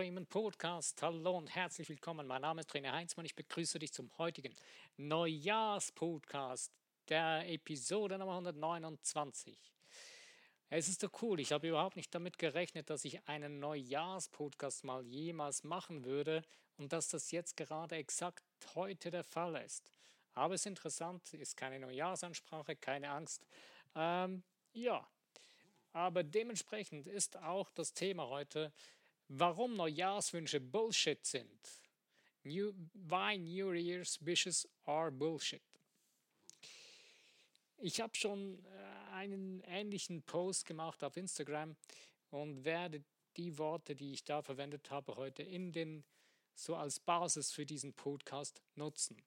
Freeman Podcast. Hallo und herzlich willkommen. Mein Name ist Trainer Heinzmann. Ich begrüße dich zum heutigen Neujahrspodcast der Episode Nummer 129. Es ist doch cool. Ich habe überhaupt nicht damit gerechnet, dass ich einen Neujahrspodcast mal jemals machen würde und dass das jetzt gerade exakt heute der Fall ist. Aber es ist interessant, ist keine Neujahrsansprache, keine Angst. Ähm, ja, aber dementsprechend ist auch das Thema heute, warum Neujahrswünsche Bullshit sind. New, why New Year's Wishes are Bullshit. Ich habe schon äh, einen ähnlichen Post gemacht auf Instagram und werde die Worte, die ich da verwendet habe, heute in den so als Basis für diesen Podcast nutzen.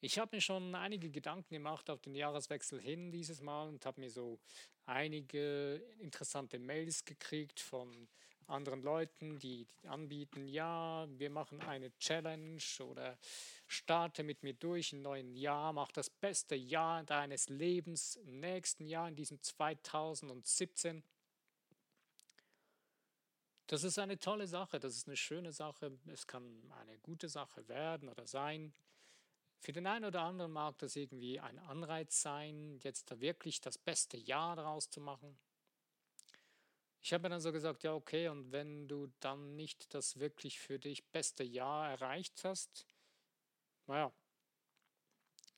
Ich habe mir schon einige Gedanken gemacht auf den Jahreswechsel hin dieses Mal und habe mir so einige interessante Mails gekriegt von anderen Leuten, die anbieten, ja, wir machen eine Challenge oder starte mit mir durch im neuen Jahr, mach das beste Jahr deines Lebens im nächsten Jahr, in diesem 2017. Das ist eine tolle Sache, das ist eine schöne Sache, es kann eine gute Sache werden oder sein. Für den einen oder anderen mag das irgendwie ein Anreiz sein, jetzt da wirklich das beste Jahr daraus zu machen. Ich habe dann so gesagt, ja okay, und wenn du dann nicht das wirklich für dich beste Jahr erreicht hast, naja,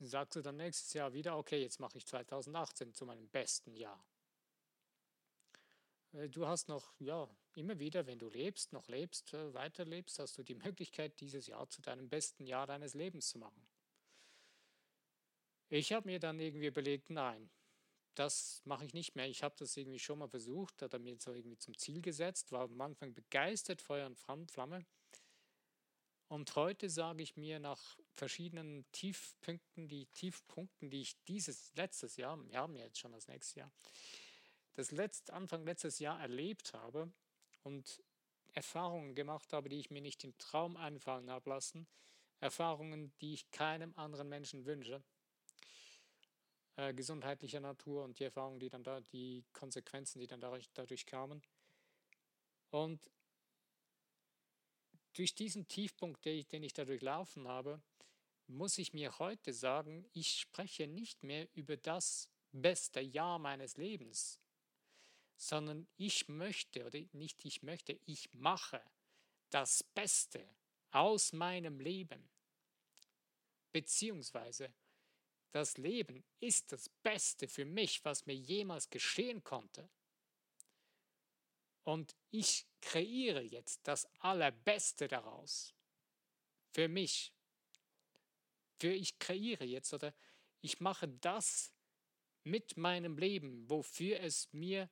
sagst du dann nächstes Jahr wieder, okay, jetzt mache ich 2018 zu meinem besten Jahr. Äh, du hast noch, ja, immer wieder, wenn du lebst, noch lebst, äh, weiterlebst, hast du die Möglichkeit, dieses Jahr zu deinem besten Jahr deines Lebens zu machen. Ich habe mir dann irgendwie überlegt, nein, das mache ich nicht mehr. Ich habe das irgendwie schon mal versucht, hat er mir so irgendwie zum Ziel gesetzt, war am Anfang begeistert, Feuer und Flamme. Und heute sage ich mir nach verschiedenen Tiefpunkten, die Tiefpunkten, die ich dieses letztes Jahr, wir haben ja jetzt schon das nächste Jahr, das letzt, Anfang letztes Jahr erlebt habe und Erfahrungen gemacht habe, die ich mir nicht im Traum einfallen habe lassen, Erfahrungen, die ich keinem anderen Menschen wünsche, äh, gesundheitlicher Natur und die Erfahrungen, die dann da, die Konsequenzen, die dann dadurch, dadurch kamen. Und durch diesen Tiefpunkt, den ich, den ich dadurch laufen habe, muss ich mir heute sagen, ich spreche nicht mehr über das beste Jahr meines Lebens, sondern ich möchte, oder nicht ich möchte, ich mache das Beste aus meinem Leben. Beziehungsweise das Leben ist das Beste für mich, was mir jemals geschehen konnte. Und ich kreiere jetzt das Allerbeste daraus. Für mich. Für ich kreiere jetzt oder ich mache das mit meinem Leben, wofür es mir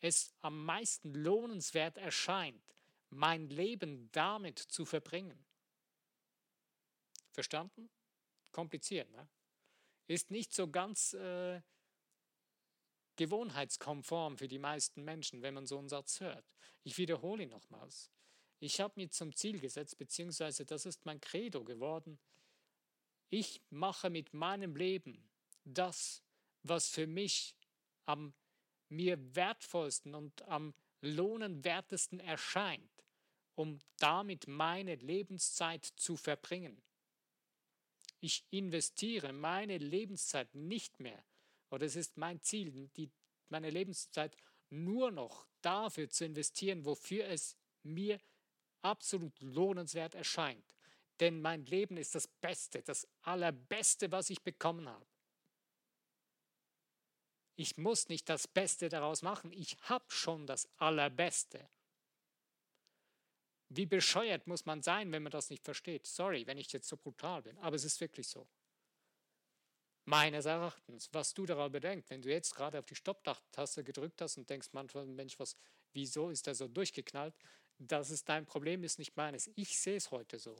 es am meisten lohnenswert erscheint, mein Leben damit zu verbringen. Verstanden? Kompliziert, ne? Ist nicht so ganz äh, gewohnheitskonform für die meisten Menschen, wenn man so einen Satz hört. Ich wiederhole ihn nochmals. Ich habe mir zum Ziel gesetzt, beziehungsweise das ist mein Credo geworden. Ich mache mit meinem Leben das, was für mich am mir wertvollsten und am lohnenwertesten erscheint, um damit meine Lebenszeit zu verbringen. Ich investiere meine Lebenszeit nicht mehr, oder es ist mein Ziel, die, meine Lebenszeit nur noch dafür zu investieren, wofür es mir absolut lohnenswert erscheint. Denn mein Leben ist das Beste, das Allerbeste, was ich bekommen habe. Ich muss nicht das Beste daraus machen, ich habe schon das Allerbeste. Wie bescheuert muss man sein, wenn man das nicht versteht? Sorry, wenn ich jetzt so brutal bin, aber es ist wirklich so. Meines Erachtens, was du darüber denkst, wenn du jetzt gerade auf die Stopptaste gedrückt hast und denkst, manchmal, Mensch, was, wieso ist er so durchgeknallt? Das ist dein Problem, ist nicht meines. Ich sehe es heute so.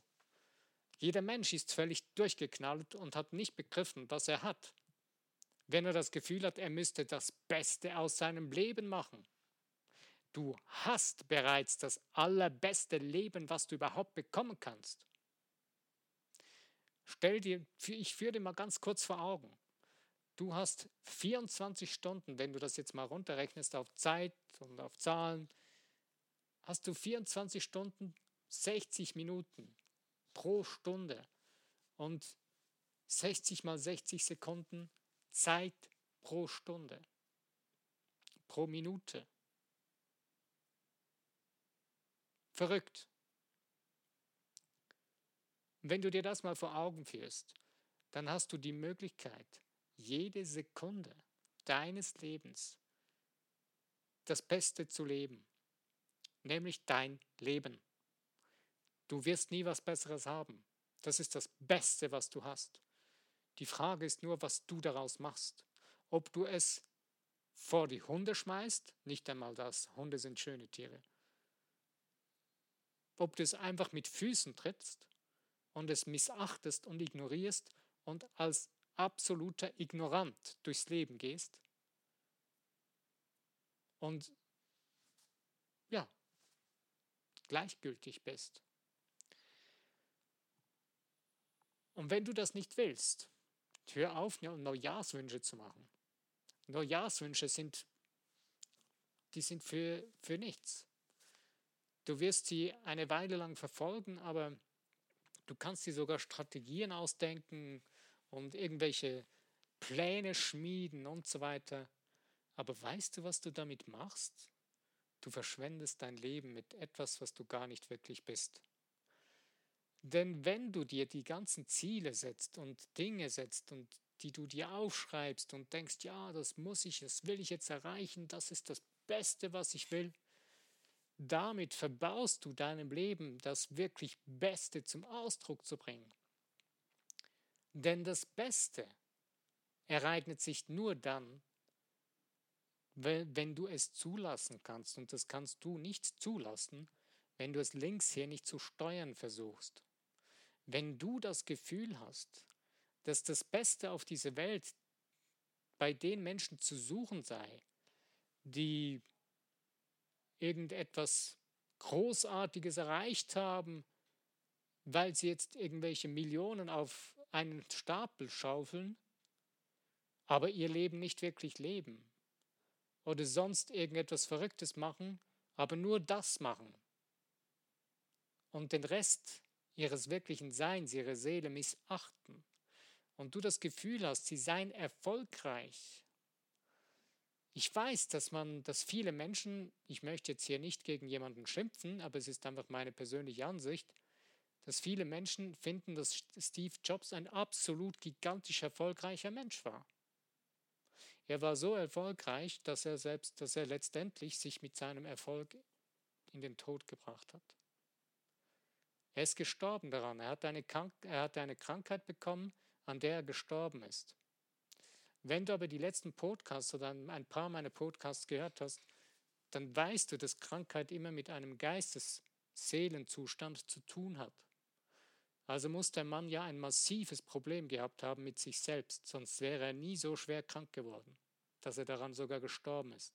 Jeder Mensch ist völlig durchgeknallt und hat nicht begriffen, was er hat. Wenn er das Gefühl hat, er müsste das Beste aus seinem Leben machen. Du hast bereits das allerbeste Leben, was du überhaupt bekommen kannst. Stell dir, ich führe dir mal ganz kurz vor Augen. Du hast 24 Stunden, wenn du das jetzt mal runterrechnest auf Zeit und auf Zahlen, hast du 24 Stunden, 60 Minuten pro Stunde und 60 mal 60 Sekunden Zeit pro Stunde, pro Minute. Verrückt. Wenn du dir das mal vor Augen führst, dann hast du die Möglichkeit, jede Sekunde deines Lebens das Beste zu leben, nämlich dein Leben. Du wirst nie was Besseres haben. Das ist das Beste, was du hast. Die Frage ist nur, was du daraus machst. Ob du es vor die Hunde schmeißt, nicht einmal das, Hunde sind schöne Tiere. Ob du es einfach mit Füßen trittst und es missachtest und ignorierst und als absoluter Ignorant durchs Leben gehst und ja, gleichgültig bist. Und wenn du das nicht willst, hör auf, Neujahrswünsche zu machen. Neujahrswünsche sind, die sind für, für nichts. Du wirst sie eine Weile lang verfolgen, aber du kannst dir sogar Strategien ausdenken und irgendwelche Pläne schmieden und so weiter. Aber weißt du, was du damit machst? Du verschwendest dein Leben mit etwas, was du gar nicht wirklich bist. Denn wenn du dir die ganzen Ziele setzt und Dinge setzt und die du dir aufschreibst und denkst, ja, das muss ich, das will ich jetzt erreichen, das ist das Beste, was ich will, damit verbaust du deinem Leben das wirklich Beste zum Ausdruck zu bringen. Denn das Beste ereignet sich nur dann, wenn du es zulassen kannst. Und das kannst du nicht zulassen, wenn du es links hier nicht zu steuern versuchst. Wenn du das Gefühl hast, dass das Beste auf dieser Welt bei den Menschen zu suchen sei, die irgendetwas Großartiges erreicht haben, weil sie jetzt irgendwelche Millionen auf einen Stapel schaufeln, aber ihr Leben nicht wirklich leben oder sonst irgendetwas Verrücktes machen, aber nur das machen und den Rest ihres wirklichen Seins, ihre Seele missachten und du das Gefühl hast, sie seien erfolgreich. Ich weiß, dass man, dass viele Menschen, ich möchte jetzt hier nicht gegen jemanden schimpfen, aber es ist einfach meine persönliche Ansicht, dass viele Menschen finden, dass Steve Jobs ein absolut gigantisch erfolgreicher Mensch war. Er war so erfolgreich, dass er selbst, dass er letztendlich sich mit seinem Erfolg in den Tod gebracht hat. Er ist gestorben daran. Er hat, eine er hat eine Krankheit bekommen, an der er gestorben ist. Wenn du aber die letzten Podcasts oder ein paar meiner Podcasts gehört hast, dann weißt du, dass Krankheit immer mit einem Geistes-Seelenzustand zu tun hat. Also muss der Mann ja ein massives Problem gehabt haben mit sich selbst, sonst wäre er nie so schwer krank geworden, dass er daran sogar gestorben ist.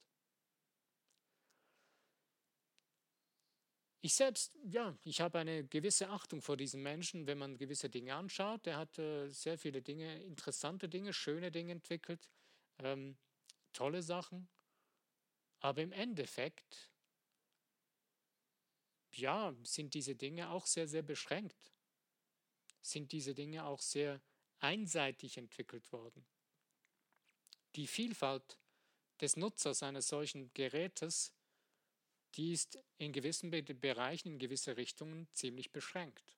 Ich selbst, ja, ich habe eine gewisse Achtung vor diesem Menschen, wenn man gewisse Dinge anschaut. Er hat äh, sehr viele Dinge, interessante Dinge, schöne Dinge entwickelt, ähm, tolle Sachen. Aber im Endeffekt, ja, sind diese Dinge auch sehr, sehr beschränkt. Sind diese Dinge auch sehr einseitig entwickelt worden. Die Vielfalt des Nutzers eines solchen Gerätes die ist in gewissen Bereichen, in gewisse Richtungen ziemlich beschränkt.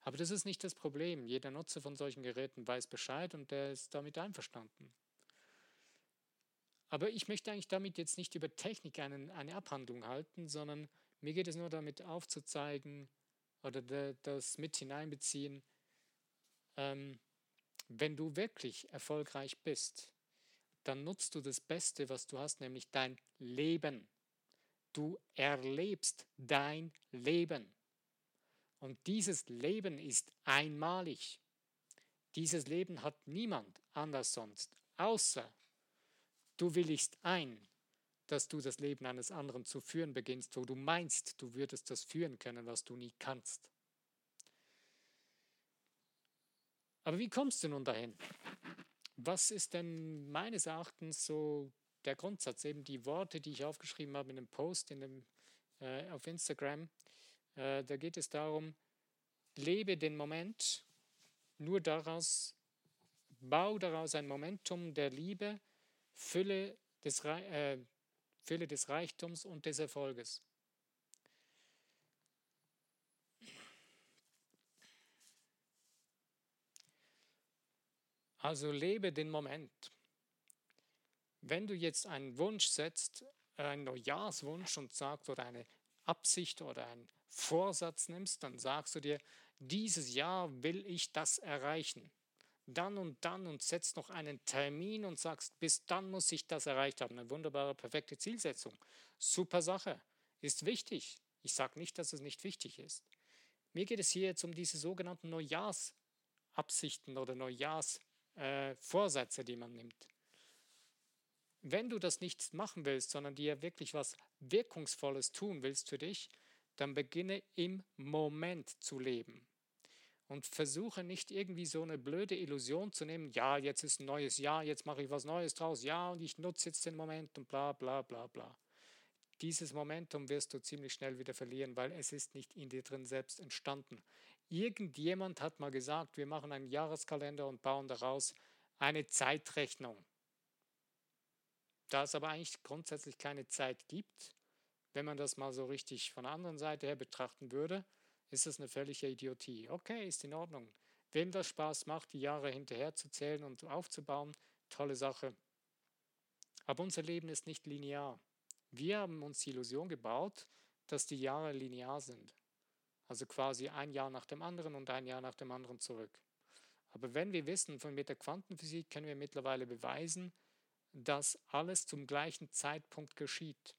Aber das ist nicht das Problem. Jeder Nutzer von solchen Geräten weiß Bescheid und der ist damit einverstanden. Aber ich möchte eigentlich damit jetzt nicht über Technik einen, eine Abhandlung halten, sondern mir geht es nur damit aufzuzeigen oder das mit hineinbeziehen, ähm, wenn du wirklich erfolgreich bist, dann nutzt du das Beste, was du hast, nämlich dein Leben. Du erlebst dein Leben. Und dieses Leben ist einmalig. Dieses Leben hat niemand anders sonst, außer du willigst ein, dass du das Leben eines anderen zu führen beginnst, wo du meinst, du würdest das führen können, was du nie kannst. Aber wie kommst du nun dahin? Was ist denn meines Erachtens so der Grundsatz, eben die Worte, die ich aufgeschrieben habe in dem Post, in dem äh, auf Instagram. Äh, da geht es darum, lebe den Moment, nur daraus, bau daraus ein Momentum der Liebe, Fülle des, äh, Fülle des Reichtums und des Erfolges. Also lebe den Moment. Wenn du jetzt einen Wunsch setzt, einen Neujahrswunsch und sagst oder eine Absicht oder einen Vorsatz nimmst, dann sagst du dir, dieses Jahr will ich das erreichen. Dann und dann und setzt noch einen Termin und sagst, bis dann muss ich das erreicht haben. Eine wunderbare, perfekte Zielsetzung. Super Sache. Ist wichtig. Ich sage nicht, dass es nicht wichtig ist. Mir geht es hier jetzt um diese sogenannten Neujahrsabsichten oder Neujahrsvorsätze, äh, die man nimmt. Wenn du das nicht machen willst, sondern dir wirklich was Wirkungsvolles tun willst für dich, dann beginne im Moment zu leben. Und versuche nicht irgendwie so eine blöde Illusion zu nehmen, ja, jetzt ist ein neues Jahr, jetzt mache ich was Neues draus, ja, und ich nutze jetzt den Moment und bla bla bla bla. Dieses Momentum wirst du ziemlich schnell wieder verlieren, weil es ist nicht in dir drin selbst entstanden. Irgendjemand hat mal gesagt, wir machen einen Jahreskalender und bauen daraus eine Zeitrechnung. Da es aber eigentlich grundsätzlich keine Zeit gibt, wenn man das mal so richtig von der anderen Seite her betrachten würde, ist das eine völlige Idiotie. Okay, ist in Ordnung. Wem das Spaß macht, die Jahre hinterher zu zählen und aufzubauen, tolle Sache. Aber unser Leben ist nicht linear. Wir haben uns die Illusion gebaut, dass die Jahre linear sind. Also quasi ein Jahr nach dem anderen und ein Jahr nach dem anderen zurück. Aber wenn wir wissen, von mit der Quantenphysik können wir mittlerweile beweisen, dass alles zum gleichen Zeitpunkt geschieht.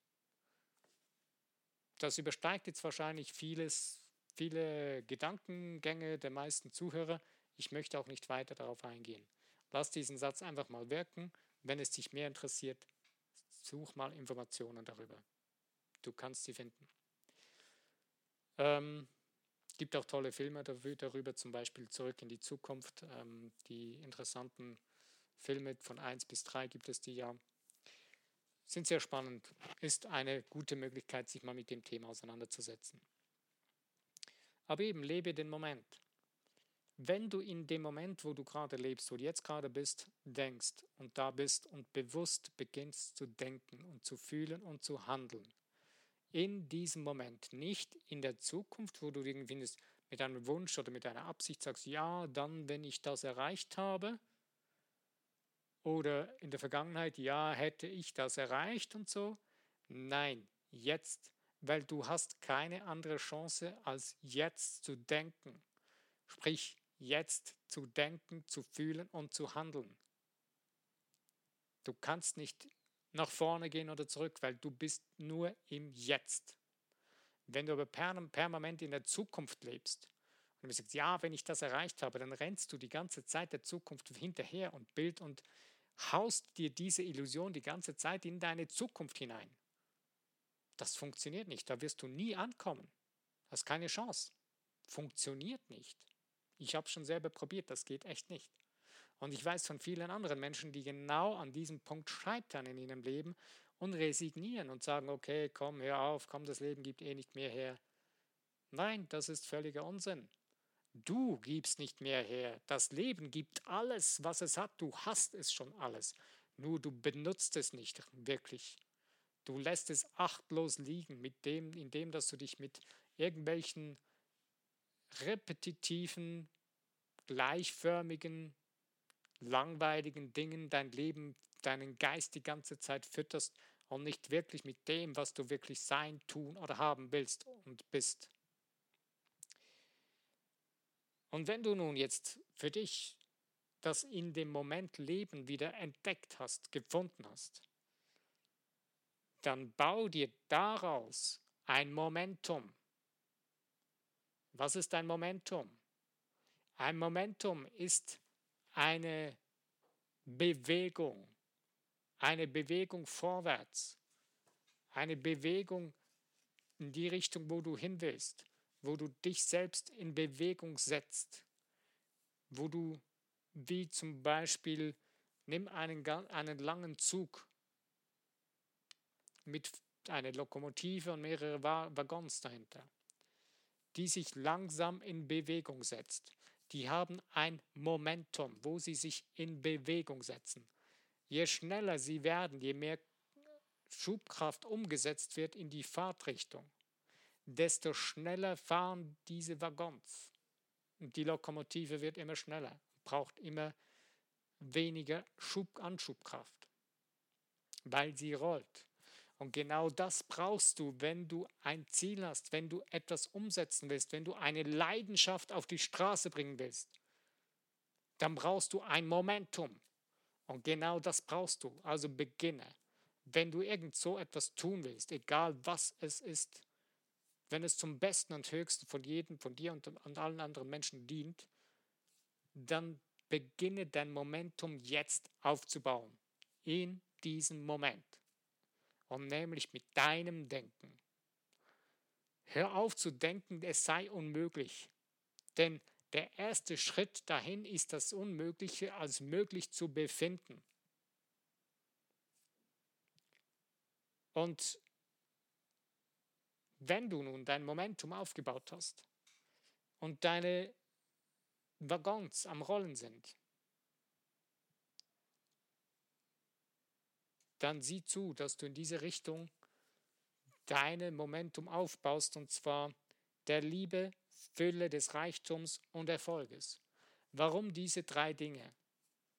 Das übersteigt jetzt wahrscheinlich vieles, viele Gedankengänge der meisten Zuhörer. Ich möchte auch nicht weiter darauf eingehen. Lass diesen Satz einfach mal wirken. Wenn es dich mehr interessiert, such mal Informationen darüber. Du kannst sie finden. Ähm, gibt auch tolle Filme darüber, zum Beispiel Zurück in die Zukunft, ähm, die interessanten Filme von 1 bis 3 gibt es die ja. Sind sehr spannend. Ist eine gute Möglichkeit, sich mal mit dem Thema auseinanderzusetzen. Aber eben, lebe den Moment. Wenn du in dem Moment, wo du gerade lebst, wo du jetzt gerade bist, denkst und da bist und bewusst beginnst zu denken und zu fühlen und zu handeln, in diesem Moment, nicht in der Zukunft, wo du irgendwie mit einem Wunsch oder mit einer Absicht sagst, ja, dann, wenn ich das erreicht habe, oder in der Vergangenheit, ja, hätte ich das erreicht und so. Nein, jetzt, weil du hast keine andere Chance, als jetzt zu denken. Sprich, jetzt zu denken, zu fühlen und zu handeln. Du kannst nicht nach vorne gehen oder zurück, weil du bist nur im Jetzt. Wenn du aber permanent in der Zukunft lebst und du sagst, ja, wenn ich das erreicht habe, dann rennst du die ganze Zeit der Zukunft hinterher und Bild und haust dir diese Illusion die ganze Zeit in deine Zukunft hinein. Das funktioniert nicht, da wirst du nie ankommen. Hast keine Chance. Funktioniert nicht. Ich habe schon selber probiert, das geht echt nicht. Und ich weiß von vielen anderen Menschen, die genau an diesem Punkt scheitern in ihrem Leben und resignieren und sagen, okay, komm, hör auf, komm, das Leben gibt eh nicht mehr her. Nein, das ist völliger Unsinn. Du gibst nicht mehr her. Das Leben gibt alles, was es hat. Du hast es schon alles. Nur du benutzt es nicht wirklich. Du lässt es achtlos liegen, mit dem, indem dass du dich mit irgendwelchen repetitiven, gleichförmigen, langweiligen Dingen dein Leben, deinen Geist die ganze Zeit fütterst und nicht wirklich mit dem, was du wirklich sein, tun oder haben willst und bist. Und wenn du nun jetzt für dich das in dem Moment Leben wieder entdeckt hast, gefunden hast, dann bau dir daraus ein Momentum. Was ist ein Momentum? Ein Momentum ist eine Bewegung, eine Bewegung vorwärts, eine Bewegung in die Richtung, wo du hin willst wo du dich selbst in Bewegung setzt, wo du wie zum Beispiel, nimm einen, einen langen Zug mit eine Lokomotive und mehrere Waggons dahinter, die sich langsam in Bewegung setzt. Die haben ein Momentum, wo sie sich in Bewegung setzen. Je schneller sie werden, je mehr Schubkraft umgesetzt wird in die Fahrtrichtung, desto schneller fahren diese Waggons. Und die Lokomotive wird immer schneller, braucht immer weniger Schub Anschubkraft, weil sie rollt. Und genau das brauchst du, wenn du ein Ziel hast, wenn du etwas umsetzen willst, wenn du eine Leidenschaft auf die Straße bringen willst. Dann brauchst du ein Momentum. Und genau das brauchst du. Also beginne. Wenn du irgend so etwas tun willst, egal was es ist, wenn es zum Besten und Höchsten von jedem, von dir und, und allen anderen Menschen dient, dann beginne dein Momentum jetzt aufzubauen. In diesem Moment. Und nämlich mit deinem Denken. Hör auf zu denken, es sei unmöglich. Denn der erste Schritt dahin ist das Unmögliche als möglich zu befinden. Und wenn du nun dein Momentum aufgebaut hast und deine Waggons am Rollen sind, dann sieh zu, dass du in diese Richtung deine Momentum aufbaust und zwar der Liebe, Fülle des Reichtums und Erfolges. Warum diese drei Dinge?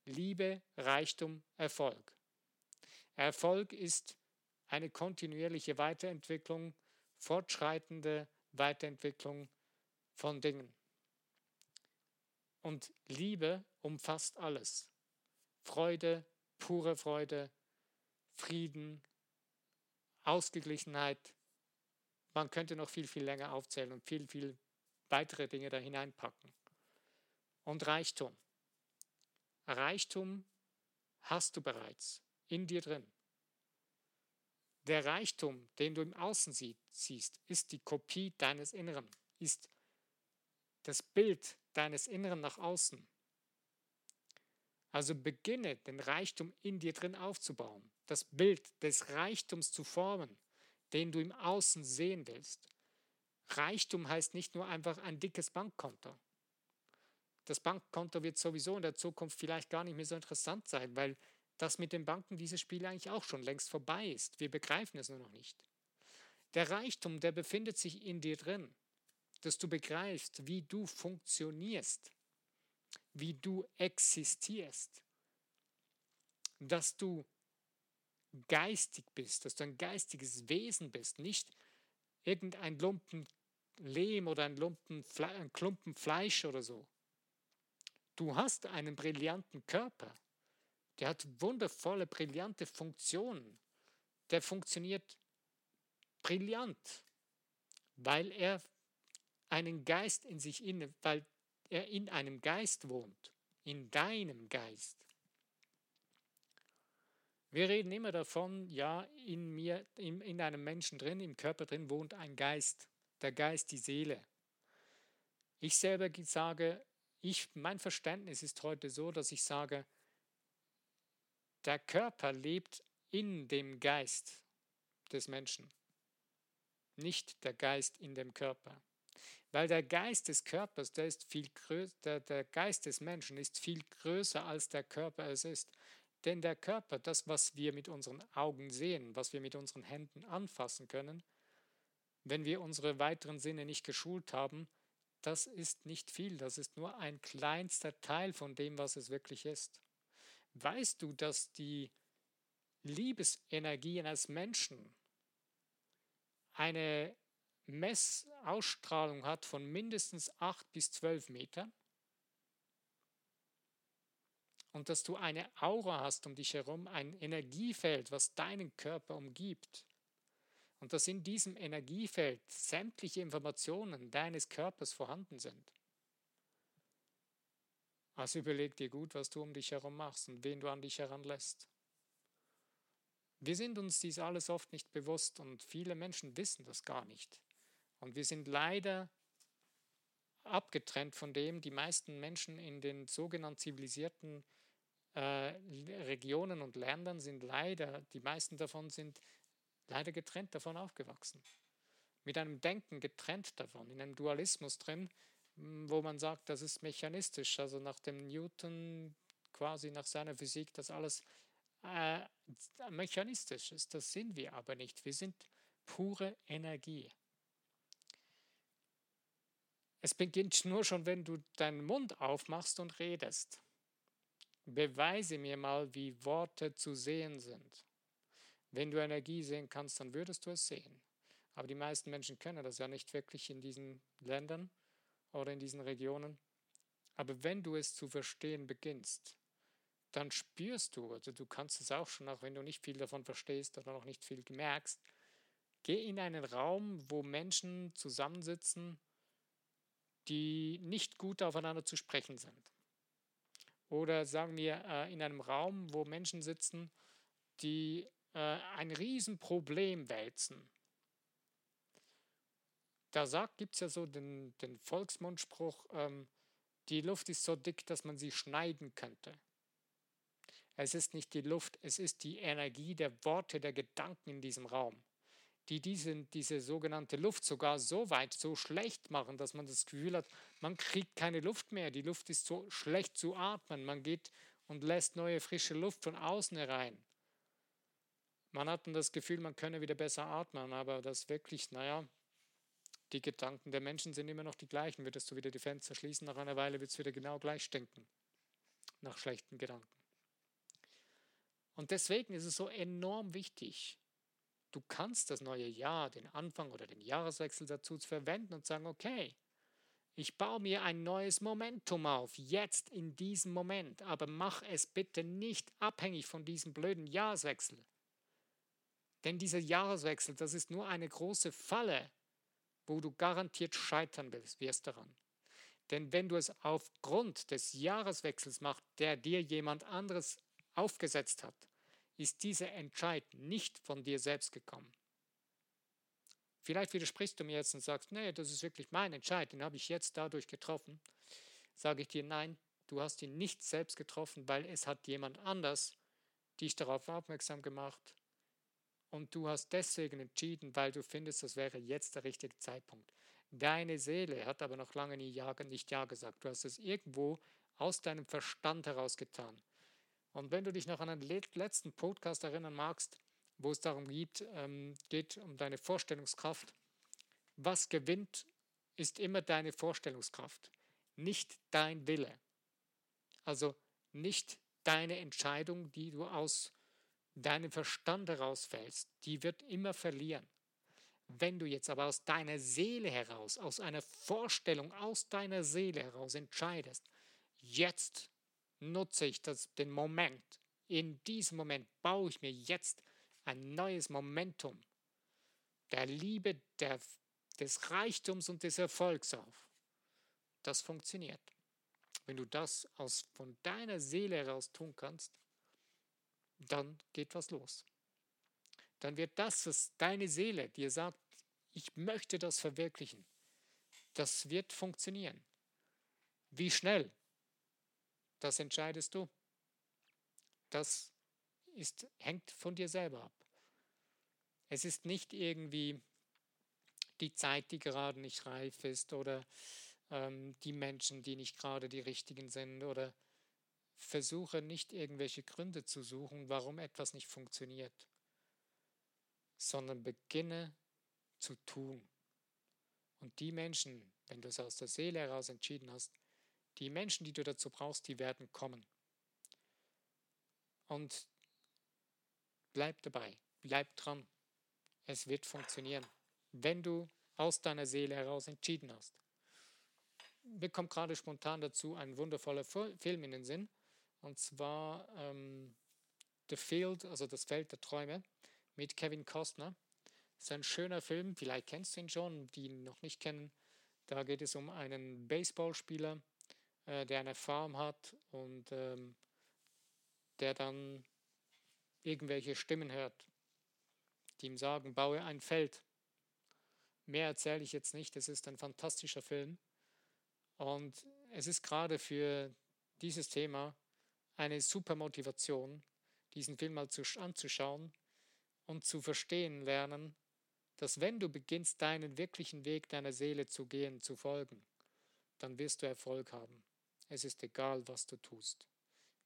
Liebe, Reichtum, Erfolg. Erfolg ist eine kontinuierliche Weiterentwicklung, fortschreitende Weiterentwicklung von Dingen. Und Liebe umfasst alles. Freude, pure Freude, Frieden, Ausgeglichenheit. Man könnte noch viel, viel länger aufzählen und viel, viel weitere Dinge da hineinpacken. Und Reichtum. Reichtum hast du bereits in dir drin. Der Reichtum, den du im Außen siehst, ist die Kopie deines Inneren, ist das Bild deines Inneren nach außen. Also beginne den Reichtum in dir drin aufzubauen, das Bild des Reichtums zu formen, den du im Außen sehen willst. Reichtum heißt nicht nur einfach ein dickes Bankkonto. Das Bankkonto wird sowieso in der Zukunft vielleicht gar nicht mehr so interessant sein, weil das mit den Banken dieses Spiel eigentlich auch schon längst vorbei ist. Wir begreifen es nur noch nicht. Der Reichtum, der befindet sich in dir drin, dass du begreifst, wie du funktionierst, wie du existierst, dass du geistig bist, dass du ein geistiges Wesen bist, nicht irgendein Lumpen Lehm oder ein, Lumpen, ein Klumpen Fleisch oder so. Du hast einen brillanten Körper. Der hat wundervolle, brillante Funktionen. Der funktioniert brillant, weil er einen Geist in sich inne, weil er in einem Geist wohnt, in deinem Geist. Wir reden immer davon, ja, in mir, in, in einem Menschen drin, im Körper drin wohnt ein Geist, der Geist, die Seele. Ich selber sage, ich, mein Verständnis ist heute so, dass ich sage, der Körper lebt in dem Geist des Menschen, nicht der Geist in dem Körper. Weil der Geist des Körpers, der, ist viel größer, der, Geist des Menschen ist viel größer als der Körper es ist. Denn der Körper, das, was wir mit unseren Augen sehen, was wir mit unseren Händen anfassen können, wenn wir unsere weiteren Sinne nicht geschult haben, das ist nicht viel, das ist nur ein kleinster Teil von dem, was es wirklich ist. Weißt du, dass die Liebesenergie eines Menschen eine Messausstrahlung hat von mindestens 8 bis 12 Metern? Und dass du eine Aura hast um dich herum, ein Energiefeld, was deinen Körper umgibt. Und dass in diesem Energiefeld sämtliche Informationen deines Körpers vorhanden sind. Also überleg dir gut, was du um dich herum machst und wen du an dich heranlässt. Wir sind uns dies alles oft nicht bewusst und viele Menschen wissen das gar nicht. Und wir sind leider abgetrennt von dem, die meisten Menschen in den sogenannten zivilisierten äh, Regionen und Ländern sind leider, die meisten davon sind leider getrennt davon aufgewachsen. Mit einem Denken getrennt davon, in einem Dualismus drin, wo man sagt, das ist mechanistisch, also nach dem Newton quasi nach seiner Physik, dass alles äh, mechanistisch ist. Das sind wir aber nicht. Wir sind pure Energie. Es beginnt nur schon, wenn du deinen Mund aufmachst und redest. Beweise mir mal, wie Worte zu sehen sind. Wenn du Energie sehen kannst, dann würdest du es sehen. Aber die meisten Menschen können das ja nicht wirklich in diesen Ländern oder in diesen Regionen. Aber wenn du es zu verstehen beginnst, dann spürst du, also du kannst es auch schon, auch wenn du nicht viel davon verstehst oder noch nicht viel merkst, geh in einen Raum, wo Menschen zusammensitzen, die nicht gut aufeinander zu sprechen sind. Oder sagen wir äh, in einem Raum, wo Menschen sitzen, die äh, ein Riesenproblem wälzen. Da gibt es ja so den, den Volksmundspruch, ähm, die Luft ist so dick, dass man sie schneiden könnte. Es ist nicht die Luft, es ist die Energie der Worte, der Gedanken in diesem Raum, die diese, diese sogenannte Luft sogar so weit, so schlecht machen, dass man das Gefühl hat, man kriegt keine Luft mehr, die Luft ist so schlecht zu atmen, man geht und lässt neue frische Luft von außen herein. Man hat dann das Gefühl, man könne wieder besser atmen, aber das wirklich, naja, die Gedanken der Menschen sind immer noch die gleichen. Würdest du wieder die Fenster schließen, nach einer Weile wird es wieder genau gleich stinken. Nach schlechten Gedanken. Und deswegen ist es so enorm wichtig, du kannst das neue Jahr, den Anfang oder den Jahreswechsel dazu verwenden und sagen, okay, ich baue mir ein neues Momentum auf, jetzt in diesem Moment, aber mach es bitte nicht abhängig von diesem blöden Jahreswechsel. Denn dieser Jahreswechsel, das ist nur eine große Falle, wo du garantiert scheitern wirst daran. Denn wenn du es aufgrund des Jahreswechsels machst, der dir jemand anderes aufgesetzt hat, ist dieser Entscheid nicht von dir selbst gekommen. Vielleicht widersprichst du mir jetzt und sagst, nee, das ist wirklich mein Entscheid, den habe ich jetzt dadurch getroffen. Sage ich dir, nein, du hast ihn nicht selbst getroffen, weil es hat jemand anders dich darauf aufmerksam gemacht und du hast deswegen entschieden, weil du findest, das wäre jetzt der richtige Zeitpunkt. Deine Seele hat aber noch lange nie ja, nicht Ja gesagt. Du hast es irgendwo aus deinem Verstand heraus getan. Und wenn du dich noch an den letzten Podcast erinnern magst, wo es darum geht, ähm, geht um deine Vorstellungskraft, was gewinnt, ist immer deine Vorstellungskraft, nicht dein Wille. Also nicht deine Entscheidung, die du aus deinem Verstand herausfällst, die wird immer verlieren. Wenn du jetzt aber aus deiner Seele heraus, aus einer Vorstellung aus deiner Seele heraus entscheidest, jetzt nutze ich das, den Moment. In diesem Moment baue ich mir jetzt ein neues Momentum der Liebe, der, des Reichtums und des Erfolgs auf. Das funktioniert. Wenn du das aus, von deiner Seele heraus tun kannst, dann geht was los. Dann wird das, was deine Seele dir sagt, ich möchte das verwirklichen, das wird funktionieren. Wie schnell? Das entscheidest du. Das ist, hängt von dir selber ab. Es ist nicht irgendwie die Zeit, die gerade nicht reif ist oder ähm, die Menschen, die nicht gerade die richtigen sind oder versuche nicht irgendwelche Gründe zu suchen, warum etwas nicht funktioniert, sondern beginne zu tun. Und die Menschen, wenn du es aus der Seele heraus entschieden hast, die Menschen, die du dazu brauchst, die werden kommen. Und bleib dabei, bleib dran. Es wird funktionieren, wenn du aus deiner Seele heraus entschieden hast. Mir kommt gerade spontan dazu ein wundervoller Film in den Sinn, und zwar ähm, The Field, also das Feld der Träume, mit Kevin Costner. Das ist ein schöner Film, vielleicht kennst du ihn schon, die ihn noch nicht kennen. Da geht es um einen Baseballspieler, äh, der eine Farm hat und ähm, der dann irgendwelche Stimmen hört, die ihm sagen, baue ein Feld. Mehr erzähle ich jetzt nicht, es ist ein fantastischer Film. Und es ist gerade für dieses Thema eine super Motivation, diesen Film mal zu, anzuschauen und zu verstehen lernen, dass wenn du beginnst, deinen wirklichen Weg deiner Seele zu gehen, zu folgen, dann wirst du Erfolg haben. Es ist egal, was du tust.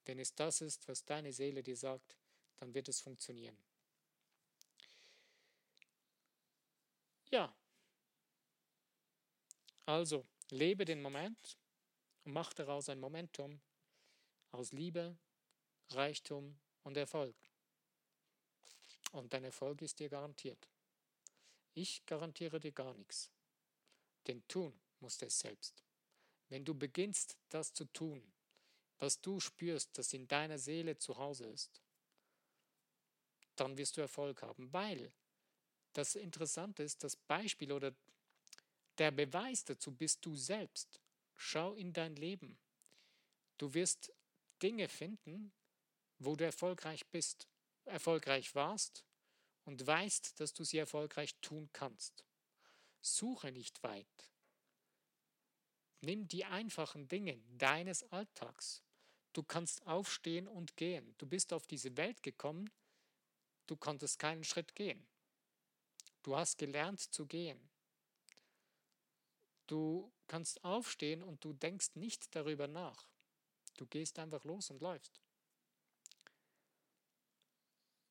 Wenn es das ist, was deine Seele dir sagt, dann wird es funktionieren. Ja. Also, lebe den Moment und mach daraus ein Momentum aus Liebe, Reichtum und Erfolg. Und dein Erfolg ist dir garantiert. Ich garantiere dir gar nichts. Denn tun musst du es selbst. Wenn du beginnst, das zu tun, was du spürst, das in deiner Seele zu Hause ist, dann wirst du Erfolg haben, weil das Interessante ist, das Beispiel oder der Beweis dazu bist du selbst. Schau in dein Leben. Du wirst Dinge finden, wo du erfolgreich bist, erfolgreich warst und weißt, dass du sie erfolgreich tun kannst. Suche nicht weit. Nimm die einfachen Dinge deines Alltags. Du kannst aufstehen und gehen. Du bist auf diese Welt gekommen, du konntest keinen Schritt gehen. Du hast gelernt zu gehen. Du kannst aufstehen und du denkst nicht darüber nach. Du gehst einfach los und läufst.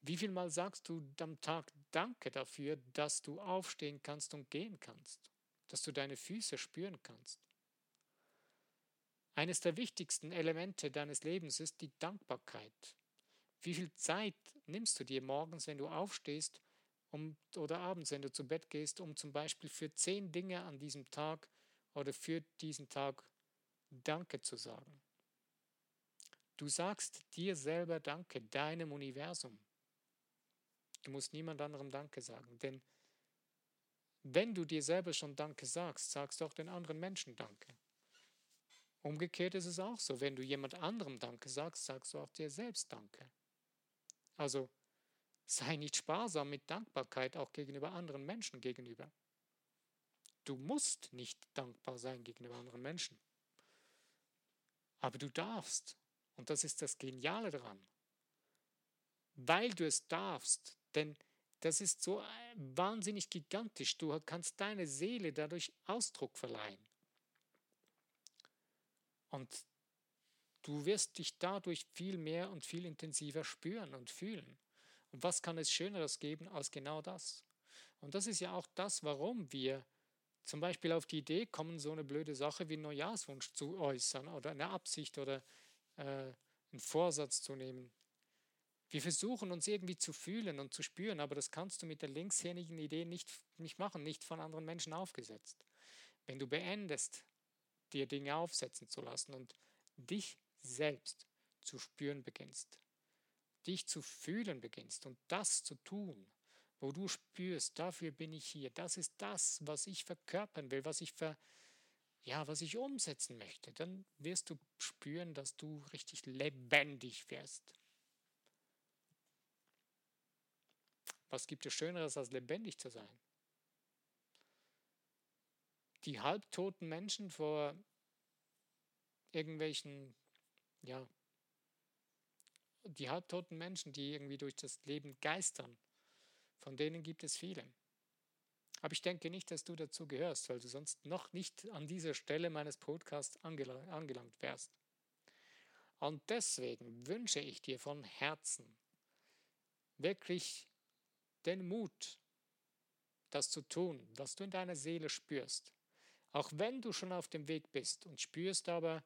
Wie viel Mal sagst du am Tag Danke dafür, dass du aufstehen kannst und gehen kannst, dass du deine Füße spüren kannst? Eines der wichtigsten Elemente deines Lebens ist die Dankbarkeit. Wie viel Zeit nimmst du dir morgens, wenn du aufstehst um, oder abends, wenn du zu Bett gehst, um zum Beispiel für zehn Dinge an diesem Tag oder für diesen Tag Danke zu sagen? Du sagst dir selber Danke, deinem Universum. Du musst niemand anderem Danke sagen, denn wenn du dir selber schon Danke sagst, sagst du auch den anderen Menschen Danke. Umgekehrt ist es auch so, wenn du jemand anderem Danke sagst, sagst du auch dir selbst Danke. Also sei nicht sparsam mit Dankbarkeit auch gegenüber anderen Menschen gegenüber. Du musst nicht dankbar sein gegenüber anderen Menschen. Aber du darfst. Und das ist das Geniale daran. Weil du es darfst, denn das ist so wahnsinnig gigantisch. Du kannst deine Seele dadurch Ausdruck verleihen. Und du wirst dich dadurch viel mehr und viel intensiver spüren und fühlen. Und was kann es Schöneres geben als genau das? Und das ist ja auch das, warum wir zum Beispiel auf die Idee kommen, so eine blöde Sache wie einen Neujahrswunsch zu äußern oder eine Absicht oder äh, einen Vorsatz zu nehmen. Wir versuchen uns irgendwie zu fühlen und zu spüren, aber das kannst du mit der linkshändigen Idee nicht, nicht machen, nicht von anderen Menschen aufgesetzt. Wenn du beendest, dir Dinge aufsetzen zu lassen und dich selbst zu spüren beginnst, dich zu fühlen beginnst und das zu tun, wo du spürst, dafür bin ich hier, das ist das, was ich verkörpern will, was ich ver, ja, was ich umsetzen möchte, dann wirst du spüren, dass du richtig lebendig wirst. Was gibt es Schöneres, als lebendig zu sein? die halbtoten Menschen vor irgendwelchen, ja, die halbtoten Menschen, die irgendwie durch das Leben geistern, von denen gibt es viele. Aber ich denke nicht, dass du dazu gehörst, weil du sonst noch nicht an dieser Stelle meines Podcasts angelangt wärst. Und deswegen wünsche ich dir von Herzen wirklich den Mut, das zu tun, was du in deiner Seele spürst. Auch wenn du schon auf dem Weg bist und spürst aber,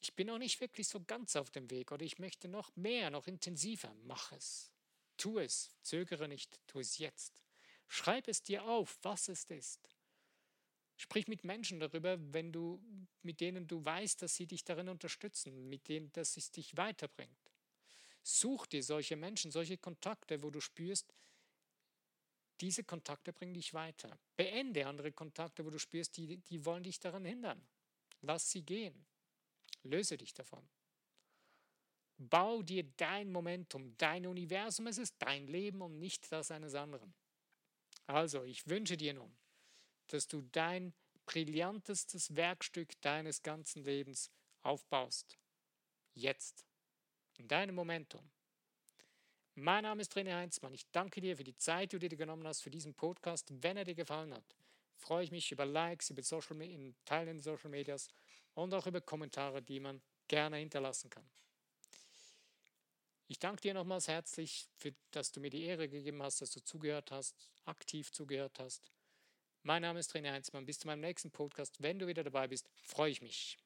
ich bin noch nicht wirklich so ganz auf dem Weg oder ich möchte noch mehr, noch intensiver, mach es. Tu es, zögere nicht, tu es jetzt. Schreib es dir auf, was es ist. Sprich mit Menschen darüber, wenn du, mit denen du weißt, dass sie dich darin unterstützen, mit denen, dass es dich weiterbringt. Such dir solche Menschen, solche Kontakte, wo du spürst, diese Kontakte bringen dich weiter. Beende andere Kontakte, wo du spürst, die, die wollen dich daran hindern. Lass sie gehen. Löse dich davon. Bau dir dein Momentum, dein Universum. Es ist dein Leben und nicht das eines anderen. Also, ich wünsche dir nun, dass du dein brillantestes Werkstück deines ganzen Lebens aufbaust. Jetzt. In deinem Momentum. Mein Name ist René Heinzmann. Ich danke dir für die Zeit, die du dir genommen hast für diesen Podcast. Wenn er dir gefallen hat, freue ich mich über Likes, über Social in Teilen in Social Medias und auch über Kommentare, die man gerne hinterlassen kann. Ich danke dir nochmals herzlich, für, dass du mir die Ehre gegeben hast, dass du zugehört hast, aktiv zugehört hast. Mein Name ist René Heinzmann. Bis zu meinem nächsten Podcast. Wenn du wieder dabei bist, freue ich mich.